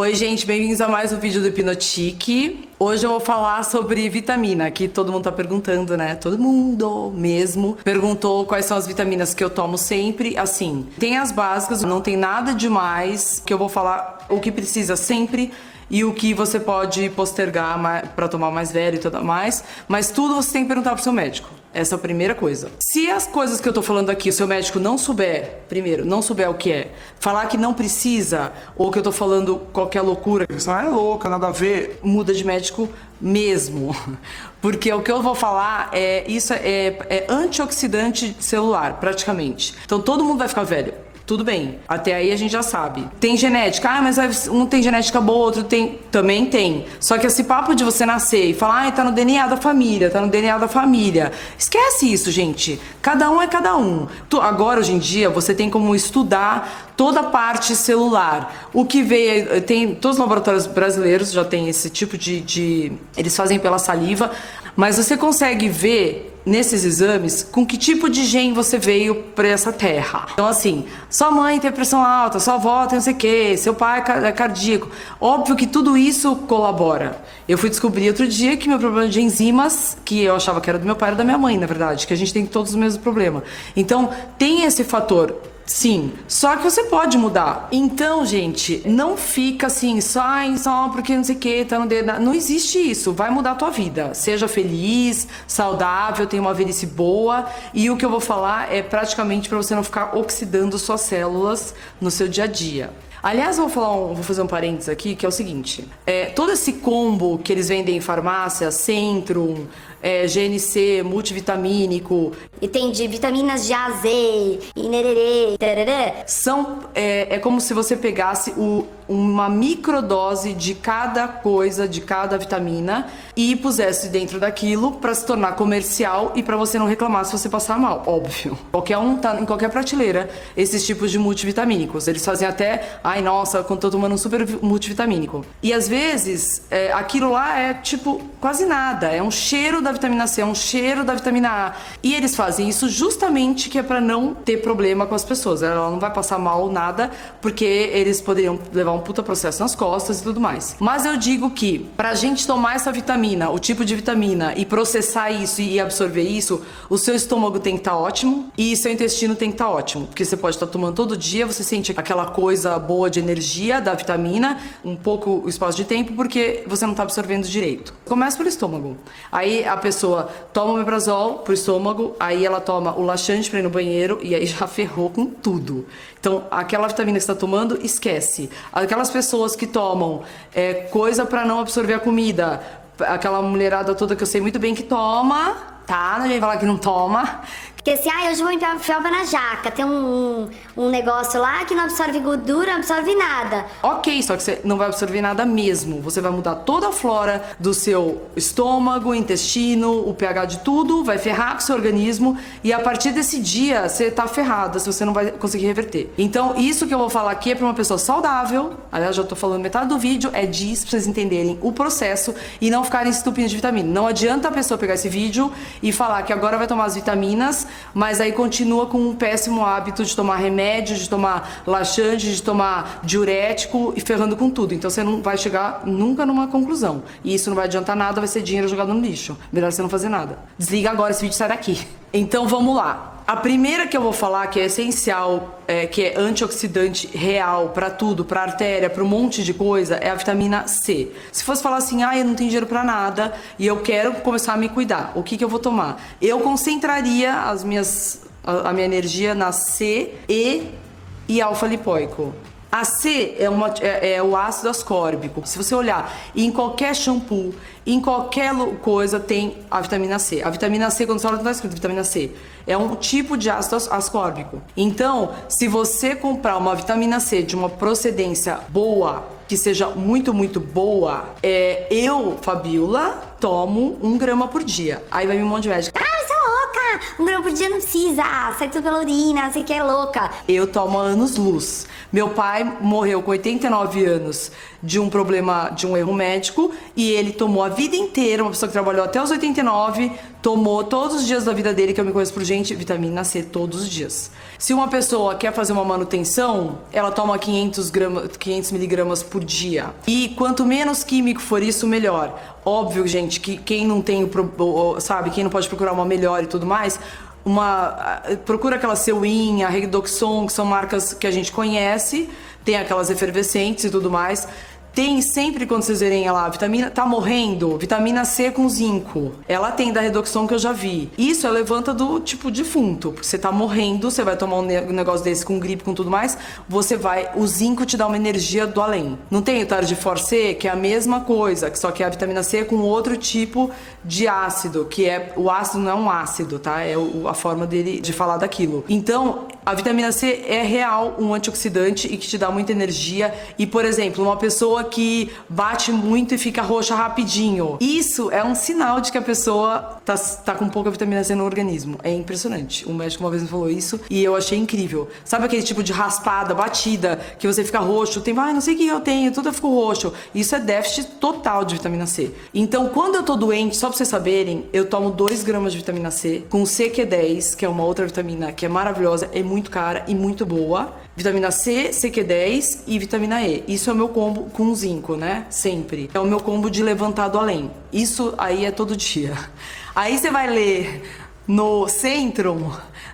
Oi, gente, bem-vindos a mais um vídeo do Hipnotique. Hoje eu vou falar sobre vitamina, que todo mundo tá perguntando, né? Todo mundo mesmo perguntou quais são as vitaminas que eu tomo sempre. Assim, tem as básicas, não tem nada demais, que eu vou falar o que precisa sempre e o que você pode postergar para tomar mais velho e tudo mais, mas tudo você tem que perguntar pro seu médico. Essa é a primeira coisa. Se as coisas que eu tô falando aqui, o seu médico não souber, primeiro, não souber o que é, falar que não precisa, ou que eu tô falando qualquer loucura, que você ah, é louca, nada a ver, muda de médico mesmo. Porque o que eu vou falar é isso é, é antioxidante celular, praticamente. Então todo mundo vai ficar velho tudo bem. Até aí a gente já sabe. Tem genética, ah, mas um tem genética boa, outro tem. Também tem. Só que esse papo de você nascer e falar, ah, tá no DNA da família, tá no DNA da família. Esquece isso, gente. Cada um é cada um. Agora, hoje em dia, você tem como estudar toda a parte celular. O que veio. Tem. Todos os laboratórios brasileiros já tem esse tipo de. de eles fazem pela saliva, mas você consegue ver nesses exames com que tipo de gene você veio para essa terra. Então, assim, sua mãe tem pressão alta, sua avó tem não sei o quê, seu pai é cardíaco. Óbvio que tudo isso colabora. Eu fui descobrir outro dia que meu problema de enzimas, que eu achava que era do meu pai, era da minha mãe, na verdade, que a gente tem todos os mesmos problemas. Então, tem esse fator Sim, só que você pode mudar. Então, gente, não fica assim, só, só porque não sei o que, tá no dedo. Não existe isso. Vai mudar a tua vida. Seja feliz, saudável, tenha uma velhice boa. E o que eu vou falar é praticamente para você não ficar oxidando suas células no seu dia a dia. Aliás, vou falar um, vou fazer um parênteses aqui, que é o seguinte: é, todo esse combo que eles vendem em farmácia, Centrum, é, GNC, multivitamínico. E tem de vitaminas de A, Z, e nererê. São, é, é como se você pegasse o, uma microdose de cada coisa, de cada vitamina e pusesse dentro daquilo para se tornar comercial e para você não reclamar se você passar mal, óbvio. Qualquer um tá em qualquer prateleira esses tipos de multivitamínicos. Eles fazem até, ai nossa, quando tô tomando um super multivitamínico. E às vezes é, aquilo lá é tipo quase nada, é um cheiro da vitamina C, é um cheiro da vitamina A. E eles fazem isso justamente que é para não ter problema com as pessoas. Ela não vai passar mal nada, porque eles poderiam levar um puta processo nas costas e tudo mais. Mas eu digo que pra gente tomar essa vitamina, o tipo de vitamina e processar isso e absorver isso, o seu estômago tem que estar tá ótimo e seu intestino tem que estar tá ótimo, porque você pode estar tá tomando todo dia, você sente aquela coisa boa de energia da vitamina, um pouco o espaço de tempo, porque você não está absorvendo direito. Começa pelo estômago. Aí a pessoa toma o omeprazol pro estômago, aí ela toma o laxante para ir no banheiro e aí já ferrou com tudo. Então, aquela vitamina que está tomando, esquece. Aquelas pessoas que tomam é, coisa para não absorver a comida, aquela mulherada toda que eu sei muito bem que toma, tá? Não vem falar que não toma, porque assim, ah, hoje vou enfiar felva na jaca. Tem um, um, negócio lá que não absorve gordura, não absorve nada. Ok, só que você não vai absorver nada mesmo. Você vai mudar toda a flora do seu estômago, intestino, o pH de tudo, vai ferrar com o seu organismo. E a partir desse dia, você tá ferrada se você não vai conseguir reverter. Então, isso que eu vou falar aqui é pra uma pessoa saudável. Aliás, já tô falando metade do vídeo, é disso pra vocês entenderem o processo e não ficarem estupindo de vitamina. Não adianta a pessoa pegar esse vídeo e falar que agora vai tomar as vitaminas mas aí continua com um péssimo hábito de tomar remédio, de tomar laxante, de tomar diurético e ferrando com tudo. Então você não vai chegar nunca numa conclusão. E isso não vai adiantar nada, vai ser dinheiro jogado no lixo. Melhor você não fazer nada. Desliga agora esse vídeo sai daqui. Então vamos lá. A primeira que eu vou falar, que é essencial, é, que é antioxidante real para tudo, para artéria, para um monte de coisa, é a vitamina C. Se fosse falar assim, ah, eu não tenho dinheiro para nada e eu quero começar a me cuidar, o que, que eu vou tomar? Eu concentraria as minhas, a, a minha energia na C, E e alfa-lipoico. A C é, uma, é, é, o ácido ascórbico. Se você olhar em qualquer shampoo, em qualquer coisa tem a vitamina C. A vitamina C, quando você olha, não está escrito vitamina C. É um tipo de ácido ascórbico. Então, se você comprar uma vitamina C de uma procedência boa, que seja muito, muito boa, é, eu, Fabiola, tomo um grama por dia. Aí vai me um monte de médico. Ah, Um grama por dia não precisa. Sai tudo pela urina, você que é louca. Eu tomo anos luz. Meu pai morreu com 89 anos de um problema, de um erro médico, e ele tomou a vida inteira, uma pessoa que trabalhou até os 89, tomou todos os dias da vida dele, que eu me conheço por gente, vitamina C todos os dias. Se uma pessoa quer fazer uma manutenção, ela toma 500, gramas, 500 miligramas por dia. E quanto menos químico for isso, melhor. Óbvio, gente, que quem não tem, sabe, quem não pode procurar uma melhor e tudo mais, uma procura aquela Sewin, a Redoxon, que são marcas que a gente conhece, tem aquelas efervescentes e tudo mais. Tem sempre quando vocês verem ela, vitamina tá morrendo, vitamina C com zinco. Ela tem da redução que eu já vi. Isso é levanta do tipo defunto, porque você tá morrendo, você vai tomar um negócio desse com gripe, com tudo mais, você vai, o zinco te dá uma energia do além. Não tem o tarde C, que é a mesma coisa, só que é a vitamina C com outro tipo de ácido, que é o ácido não é um ácido, tá? É a forma dele de falar daquilo. Então, a vitamina C é real um antioxidante e que te dá muita energia. E, por exemplo, uma pessoa que bate muito e fica roxa rapidinho. Isso é um sinal de que a pessoa tá, tá com pouca vitamina C no organismo. É impressionante. O médico uma vez me falou isso e eu achei incrível. Sabe aquele tipo de raspada, batida, que você fica roxo, tem, ai, não sei o que eu tenho, tudo eu fico roxo. Isso é déficit total de vitamina C. Então, quando eu tô doente, só pra vocês saberem, eu tomo 2 gramas de vitamina C com CQ10, que é uma outra vitamina que é maravilhosa, é muito cara e muito boa vitamina C, CQ10 e vitamina E. Isso é o meu combo com zinco, né? Sempre. É o meu combo de levantado além. Isso aí é todo dia. Aí você vai ler no Centrum,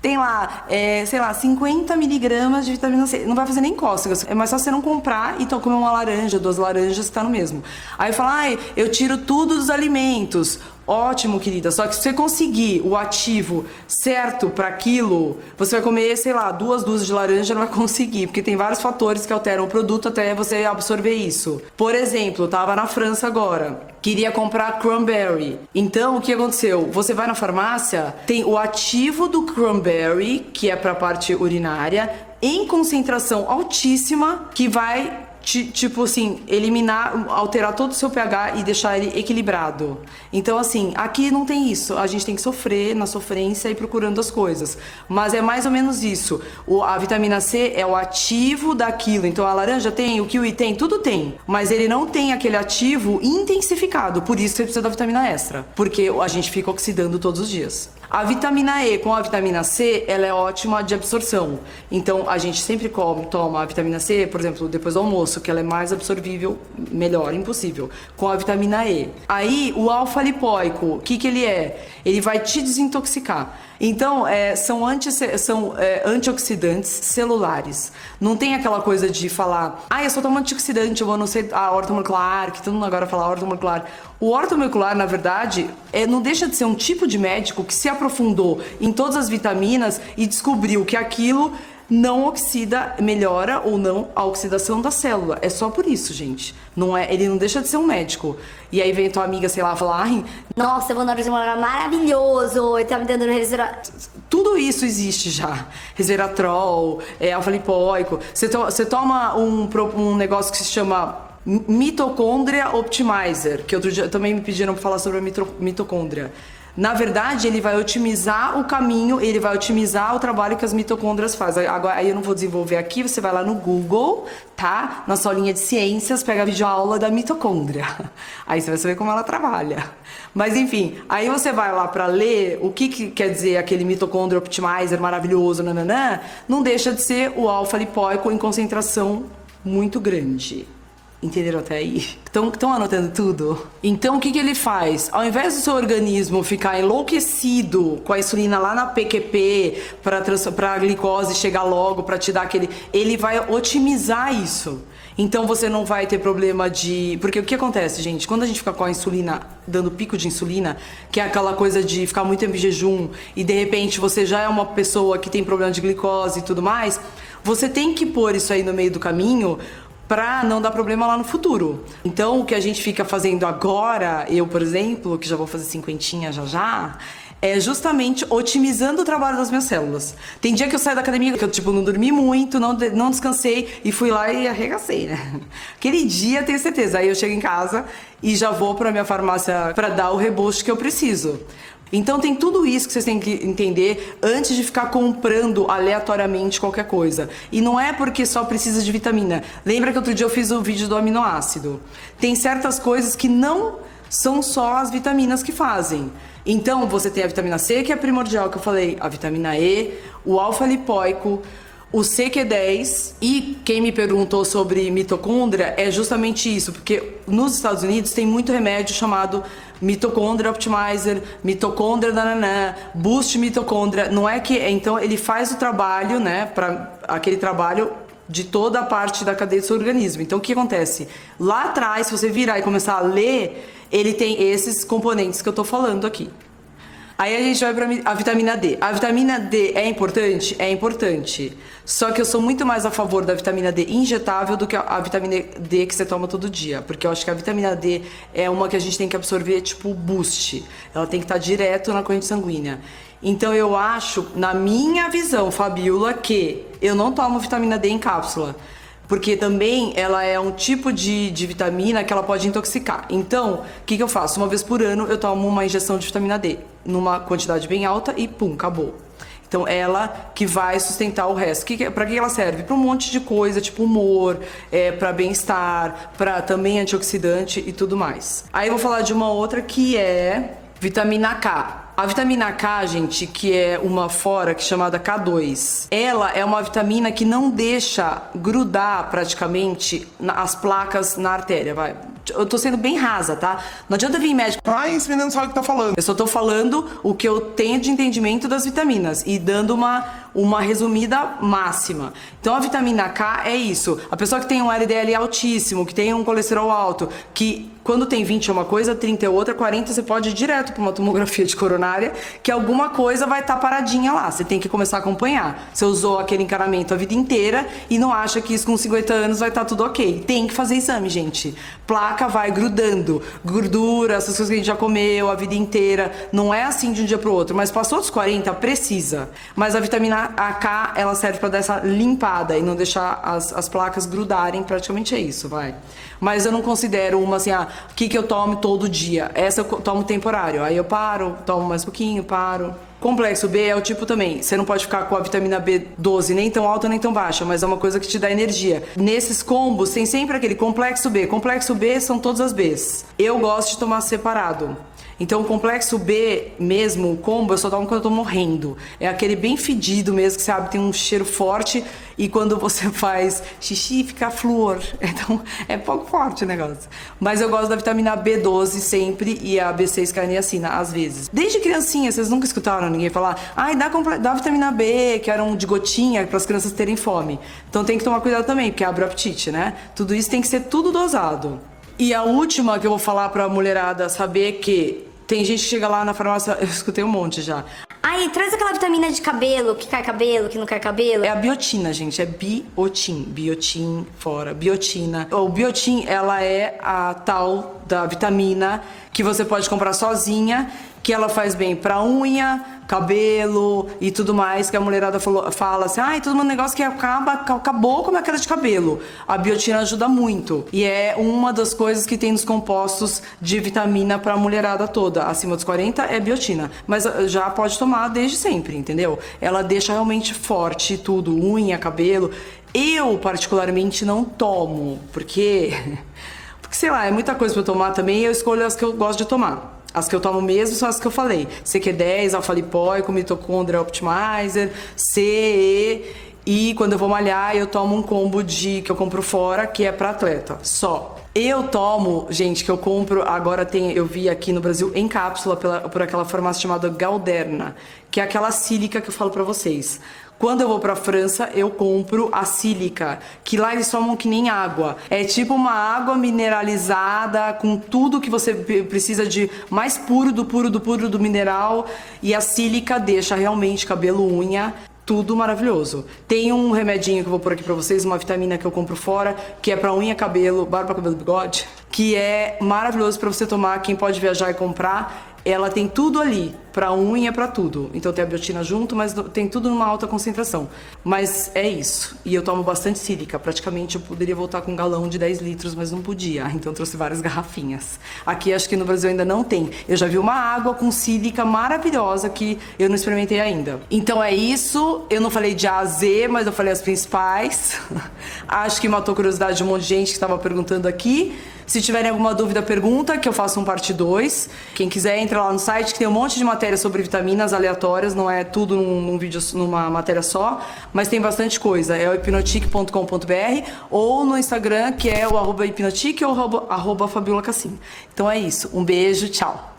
tem lá, é, sei lá, 50 miligramas de vitamina C. Não vai fazer nem cócegas. É mais só você não comprar e então comer uma laranja, duas laranjas, tá no mesmo. Aí fala, ai, eu tiro tudo dos alimentos. Ótimo, querida. Só que se você conseguir o ativo certo para aquilo, você vai comer, sei lá, duas dúzias de laranja, não vai conseguir, porque tem vários fatores que alteram o produto até você absorver isso. Por exemplo, eu tava na França agora, queria comprar cranberry. Então, o que aconteceu? Você vai na farmácia, tem o ativo do cranberry, que é para a parte urinária, em concentração altíssima, que vai tipo assim, eliminar, alterar todo o seu pH e deixar ele equilibrado. Então, assim, aqui não tem isso. A gente tem que sofrer na sofrência e procurando as coisas. Mas é mais ou menos isso. O, a vitamina C é o ativo daquilo. Então, a laranja tem, o kiwi tem, tudo tem. Mas ele não tem aquele ativo intensificado. Por isso você precisa da vitamina extra. Porque a gente fica oxidando todos os dias. A vitamina E com a vitamina C, ela é ótima de absorção. Então, a gente sempre come, toma a vitamina C, por exemplo, depois do almoço, que ela é mais absorvível, melhor, impossível, com a vitamina E. Aí, o alfa-lipoico, o que, que ele é? Ele vai te desintoxicar. Então, é, são, anti, são é, antioxidantes celulares. Não tem aquela coisa de falar, ah, eu só tomo antioxidante, eu vou não sei, a ortomolecular, que todo mundo agora fala ortomolecular. O ortomolecular, na verdade, é, não deixa de ser um tipo de médico que se aprofundou em todas as vitaminas e descobriu que aquilo não oxida, melhora ou não a oxidação da célula. É só por isso, gente. Não é, ele não deixa de ser um médico. E aí vem tua amiga, sei lá, falar, ai, nossa, eu vou no maravilhoso, ele tá me dando resveratrol. Tudo isso existe já. Resveratrol, é, alfa-lipoico. Você, to, você toma um, um negócio que se chama mitocôndria optimizer, que outro dia também me pediram para falar sobre a mitocôndria. Na verdade, ele vai otimizar o caminho, ele vai otimizar o trabalho que as mitocôndrias fazem. Agora, aí eu não vou desenvolver aqui, você vai lá no Google, tá? Na sua linha de ciências, pega a videoaula da mitocôndria. Aí você vai saber como ela trabalha. Mas enfim, aí você vai lá para ler o que, que, quer dizer aquele mitocôndria optimizer maravilhoso, nananã, não deixa de ser o alfa-lipóico em concentração muito grande. Entenderam até aí? Estão anotando tudo? Então o que, que ele faz? Ao invés do seu organismo ficar enlouquecido com a insulina lá na PQP para a glicose chegar logo, para te dar aquele. Ele vai otimizar isso. Então você não vai ter problema de. Porque o que acontece, gente? Quando a gente fica com a insulina, dando pico de insulina, que é aquela coisa de ficar muito em jejum e de repente você já é uma pessoa que tem problema de glicose e tudo mais, você tem que pôr isso aí no meio do caminho para não dar problema lá no futuro. Então, o que a gente fica fazendo agora, eu, por exemplo, que já vou fazer cinquentinha já já, é justamente otimizando o trabalho das minhas células. Tem dia que eu saio da academia que eu, tipo, não dormi muito, não, não descansei e fui lá e arregacei, né? Aquele dia, tenho certeza. Aí eu chego em casa e já vou para minha farmácia para dar o reboot que eu preciso. Então tem tudo isso que vocês têm que entender antes de ficar comprando aleatoriamente qualquer coisa. E não é porque só precisa de vitamina. Lembra que outro dia eu fiz o vídeo do aminoácido? Tem certas coisas que não são só as vitaminas que fazem. Então você tem a vitamina C, que é primordial, que eu falei, a vitamina E, o alfa-lipoico, o CQ10 e quem me perguntou sobre mitocôndria é justamente isso, porque nos Estados Unidos tem muito remédio chamado mitocôndria optimizer, mitocôndria nananã, boost mitocôndria, não é que então ele faz o trabalho, né, para aquele trabalho de toda a parte da cadeia do seu organismo. Então o que acontece? Lá atrás, se você virar e começar a ler, ele tem esses componentes que eu tô falando aqui. Aí a gente vai para a vitamina D. A vitamina D é importante? É importante. Só que eu sou muito mais a favor da vitamina D injetável do que a vitamina D que você toma todo dia. Porque eu acho que a vitamina D é uma que a gente tem que absorver tipo boost. Ela tem que estar direto na corrente sanguínea. Então eu acho, na minha visão, Fabiola, que eu não tomo vitamina D em cápsula porque também ela é um tipo de, de vitamina que ela pode intoxicar. Então, o que, que eu faço? Uma vez por ano eu tomo uma injeção de vitamina D, numa quantidade bem alta e pum, acabou. Então, ela que vai sustentar o resto. Que, para que ela serve? Para um monte de coisa, tipo humor, é, para bem-estar, para também antioxidante e tudo mais. Aí eu vou falar de uma outra que é vitamina K. A vitamina K, gente, que é uma fora que é chamada K2, ela é uma vitamina que não deixa grudar praticamente as placas na artéria, vai. Eu tô sendo bem rasa, tá? Não adianta vir médico. Ai, esse menino sabe o que tá falando. Eu só tô falando o que eu tenho de entendimento das vitaminas e dando uma, uma resumida máxima. Então a vitamina K é isso. A pessoa que tem um LDL altíssimo, que tem um colesterol alto, que quando tem 20 é uma coisa, 30 é outra, 40 você pode ir direto para uma tomografia de coronária, que alguma coisa vai estar tá paradinha lá. Você tem que começar a acompanhar. Você usou aquele encaramento a vida inteira e não acha que isso com 50 anos vai estar tá tudo ok. Tem que fazer exame, gente. Placa vai grudando, gordura, essas coisas que a gente já comeu a vida inteira. Não é assim de um dia para o outro, mas passou dos 40, precisa. Mas a vitamina AK, ela serve para dar essa limpada e não deixar as, as placas grudarem, praticamente é isso, vai. Mas eu não considero uma assim, ah, o que, que eu tomo todo dia. Essa eu tomo temporário. Aí eu paro, tomo mais um pouquinho, paro. Complexo B é o tipo também. Você não pode ficar com a vitamina B12 nem tão alta nem tão baixa, mas é uma coisa que te dá energia. Nesses combos tem sempre aquele complexo B. Complexo B são todas as Bs. Eu gosto de tomar separado. Então, o complexo B mesmo, o combo, eu só tomo quando eu tô morrendo. É aquele bem fedido mesmo, que sabe, tem um cheiro forte e quando você faz xixi fica flúor. Então, é pouco forte o negócio. Mas eu gosto da vitamina B12 sempre e a B6 carniacina, às vezes. Desde criancinha, vocês nunca escutaram ninguém falar, ai, dá, dá vitamina B, que era um de gotinha, para as crianças terem fome. Então, tem que tomar cuidado também, porque abre o apetite, né? Tudo isso tem que ser tudo dosado. E a última que eu vou falar pra mulherada saber que tem gente que chega lá na farmácia, eu escutei um monte já. Aí, traz aquela vitamina de cabelo, que cai cabelo, que não cai cabelo. É a biotina, gente, é biotin. Biotin fora, biotina. O biotin, ela é a tal da vitamina que você pode comprar sozinha, que ela faz bem pra unha, cabelo e tudo mais, que a mulherada falou, fala assim, ai, ah, todo mundo negócio que acaba, acabou com a queda de cabelo. A biotina ajuda muito. E é uma das coisas que tem nos compostos de vitamina pra mulherada toda. Acima dos 40 é biotina. Mas ah, já pode tomar desde sempre, entendeu? Ela deixa realmente forte tudo, unha, cabelo. Eu, particularmente, não tomo, porque. Porque, sei lá, é muita coisa pra tomar também e eu escolho as que eu gosto de tomar. As que eu tomo mesmo são as que eu falei. CQ10, alfa-lipóico, mitocôndria optimizer, CE e quando eu vou malhar eu tomo um combo de que eu compro fora, que é para atleta, só. Eu tomo, gente, que eu compro, agora tem, eu vi aqui no Brasil em cápsula pela, por aquela farmácia chamada Galderna, que é aquela sílica que eu falo para vocês. Quando eu vou pra França, eu compro a sílica, que lá eles tomam que nem água. É tipo uma água mineralizada com tudo que você precisa de mais puro do puro do puro do mineral. E a sílica deixa realmente cabelo, unha tudo maravilhoso. Tem um remedinho que eu vou pôr aqui pra vocês, uma vitamina que eu compro fora, que é pra unha, cabelo, barba, cabelo, bigode, que é maravilhoso para você tomar, quem pode viajar e comprar. Ela tem tudo ali Pra unha, pra tudo. Então tem a biotina junto, mas tem tudo numa alta concentração. Mas é isso. E eu tomo bastante sílica. Praticamente eu poderia voltar com um galão de 10 litros, mas não podia. Então trouxe várias garrafinhas. Aqui acho que no Brasil ainda não tem. Eu já vi uma água com sílica maravilhosa que eu não experimentei ainda. Então é isso. Eu não falei de A a Z, mas eu falei as principais. acho que matou curiosidade de um monte de gente que estava perguntando aqui. Se tiverem alguma dúvida, pergunta, que eu faço um parte 2. Quem quiser, entra lá no site, que tem um monte de matéria sobre vitaminas aleatórias, não é tudo num, num vídeo, numa matéria só, mas tem bastante coisa. É o hipnotic.com.br ou no Instagram, que é o arroba hipnotic ou arroba, arroba Fabiola Cassim. Então é isso. Um beijo, tchau.